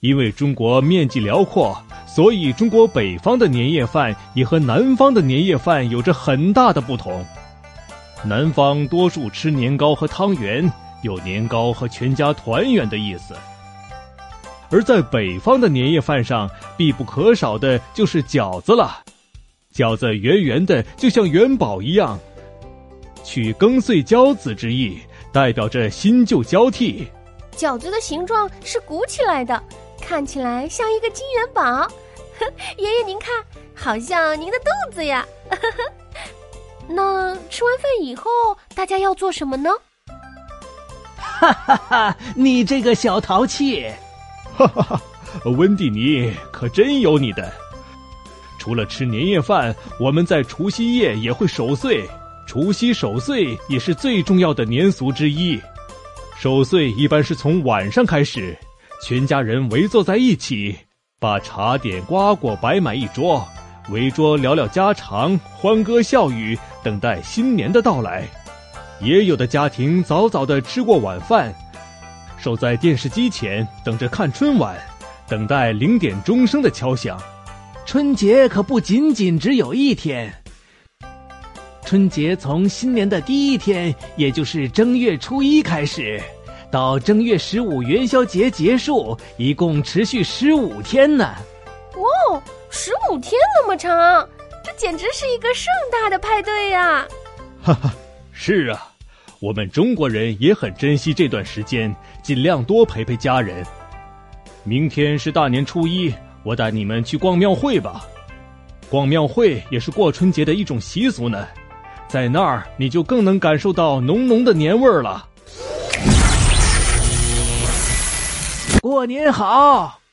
因为中国面积辽阔，所以中国北方的年夜饭也和南方的年夜饭有着很大的不同。南方多数吃年糕和汤圆，有年糕和全家团圆的意思；而在北方的年夜饭上，必不可少的就是饺子了。饺子圆圆的，就像元宝一样，取庚岁交子之意，代表着新旧交替。饺子的形状是鼓起来的。看起来像一个金元宝，爷爷您看，好像您的肚子呀。那吃完饭以后，大家要做什么呢？哈哈哈！你这个小淘气！哈哈哈！温蒂尼可真有你的。除了吃年夜饭，我们在除夕夜也会守岁。除夕守岁也是最重要的年俗之一。守岁一般是从晚上开始。全家人围坐在一起，把茶点瓜果摆满一桌，围桌聊聊家常，欢歌笑语，等待新年的到来。也有的家庭早早的吃过晚饭，守在电视机前等着看春晚，等待零点钟声的敲响。春节可不仅仅只有一天，春节从新年的第一天，也就是正月初一开始。到正月十五元宵节结束，一共持续十五天呢。哦，十五天那么长，这简直是一个盛大的派对呀！哈哈，是啊，我们中国人也很珍惜这段时间，尽量多陪陪家人。明天是大年初一，我带你们去逛庙会吧。逛庙会也是过春节的一种习俗呢，在那儿你就更能感受到浓浓的年味儿了。过年好。